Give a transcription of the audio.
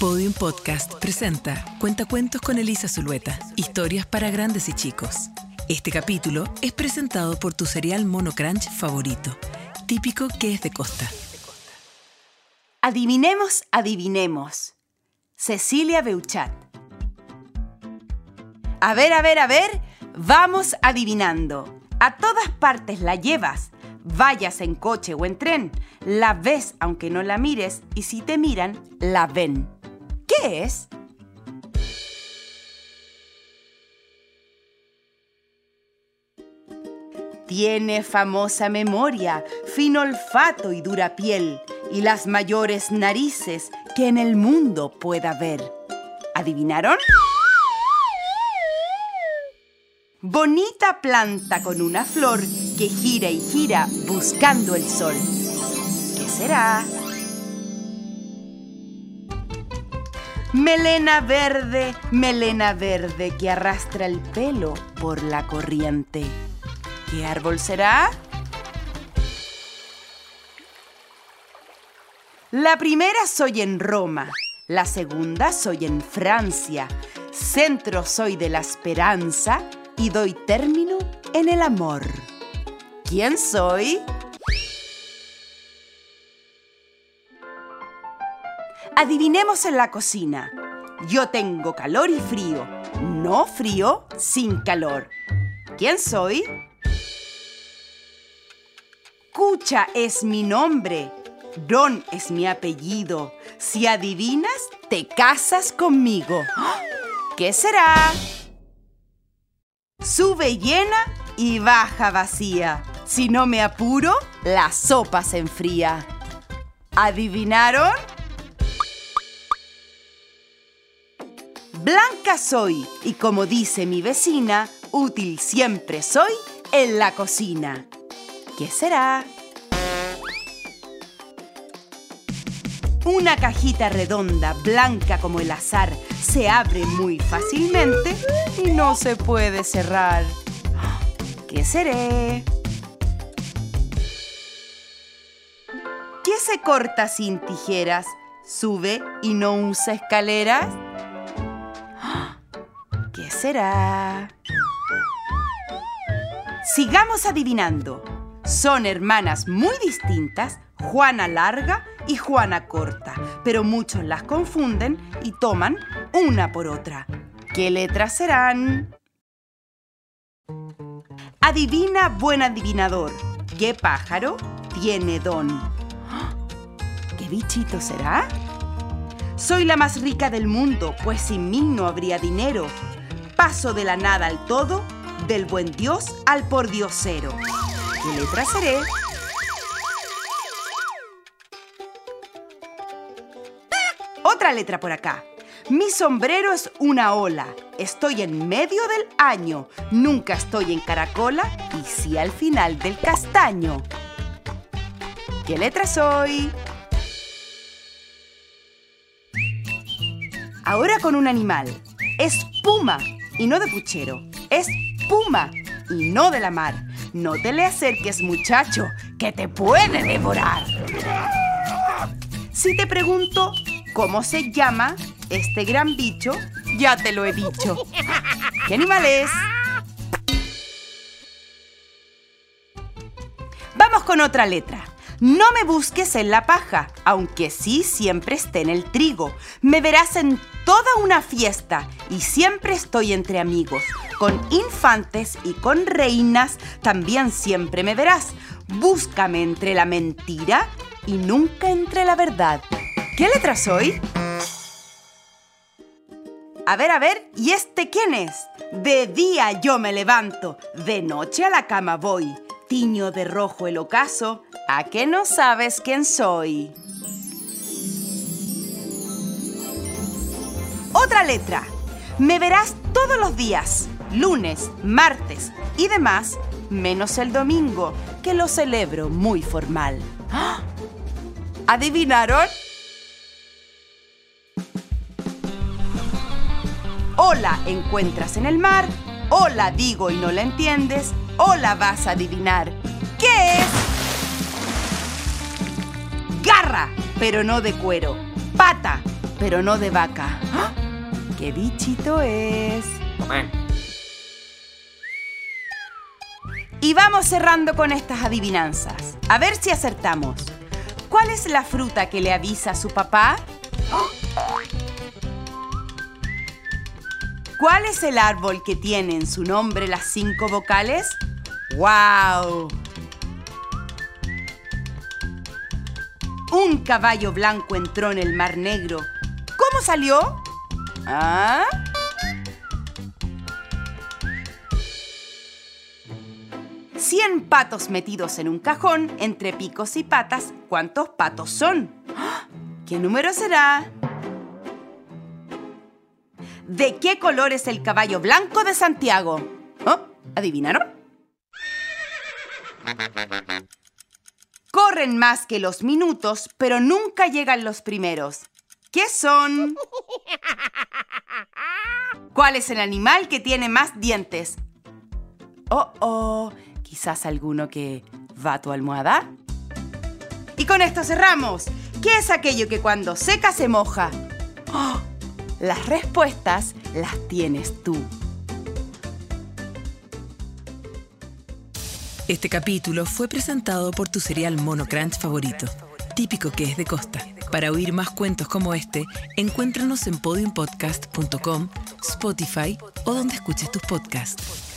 Podium Podcast presenta Cuentacuentos con Elisa Zulueta. Historias para grandes y chicos. Este capítulo es presentado por tu cereal Mono Crunch favorito, típico que es de costa. Adivinemos, adivinemos. Cecilia Beuchat. A ver, a ver, a ver, vamos adivinando. A todas partes la llevas. Vayas en coche o en tren, la ves aunque no la mires y si te miran, la ven. ¿Qué es? Tiene famosa memoria, fino olfato y dura piel, y las mayores narices que en el mundo pueda haber. ¿Adivinaron? Bonita planta con una flor que gira y gira buscando el sol. ¿Qué será? Melena verde, melena verde que arrastra el pelo por la corriente. ¿Qué árbol será? La primera soy en Roma, la segunda soy en Francia, centro soy de la esperanza y doy término en el amor. ¿Quién soy? Adivinemos en la cocina. Yo tengo calor y frío, no frío sin calor. ¿Quién soy? Cucha es mi nombre, Don es mi apellido. Si adivinas, te casas conmigo. ¿Qué será? Sube llena y baja vacía. Si no me apuro, la sopa se enfría. ¿Adivinaron? Blanca soy y como dice mi vecina, útil siempre soy en la cocina. ¿Qué será? Una cajita redonda, blanca como el azar, se abre muy fácilmente y no se puede cerrar. ¿Qué seré? ¿Qué se corta sin tijeras? ¿Sube y no usa escaleras? ¿Qué será? Sigamos adivinando. Son hermanas muy distintas, Juana larga y Juana corta, pero muchos las confunden y toman una por otra. ¿Qué letras serán? Adivina, buen adivinador, ¿qué pájaro tiene don? ¿Qué bichito será? Soy la más rica del mundo, pues sin mí no habría dinero. Paso de la nada al todo, del buen Dios al pordiosero. ¿Qué letra seré? Otra letra por acá. Mi sombrero es una ola. Estoy en medio del año. Nunca estoy en caracola y sí al final del castaño. ¿Qué letra soy? Ahora con un animal. Es puma y no de puchero. Es puma y no de la mar. No te le acerques, muchacho, que te puede devorar. Si te pregunto cómo se llama este gran bicho, ya te lo he dicho. ¿Qué animal es? Vamos con otra letra. No me busques en la paja, aunque sí siempre esté en el trigo. Me verás en toda una fiesta y siempre estoy entre amigos. Con infantes y con reinas también siempre me verás. Búscame entre la mentira y nunca entre la verdad. ¿Qué letra soy? A ver, a ver, ¿y este quién es? De día yo me levanto, de noche a la cama voy. Tiño de rojo el ocaso, ¿a qué no sabes quién soy? Otra letra. Me verás todos los días, lunes, martes y demás, menos el domingo, que lo celebro muy formal. ¡Ah! ¿Adivinaron? Hola encuentras en el mar, hola digo y no la entiendes, hola vas a adivinar. ¿Qué es? Garra, pero no de cuero. Pata, pero no de vaca. ¡Ah! ¿Qué bichito es? Y vamos cerrando con estas adivinanzas. A ver si acertamos. ¿Cuál es la fruta que le avisa a su papá? ¿Cuál es el árbol que tiene en su nombre las cinco vocales? ¡Wow! Un caballo blanco entró en el Mar Negro. ¿Cómo salió? ¿Ah? Cien patos metidos en un cajón entre picos y patas. ¿Cuántos patos son? ¡Ah! ¿Qué número será? ¿De qué color es el caballo blanco de Santiago? ¿Oh? ¿Adivinaron? Corren más que los minutos, pero nunca llegan los primeros. ¿Qué son? ¿Cuál es el animal que tiene más dientes? Oh, oh, quizás alguno que va a tu almohada. Y con esto cerramos. ¿Qué es aquello que cuando seca se moja? ¡Oh! Las respuestas las tienes tú. Este capítulo fue presentado por tu cereal Mono Crunch favorito, típico que es de Costa. Para oír más cuentos como este, encuéntranos en podiumpodcast.com, Spotify o donde escuches tus podcasts.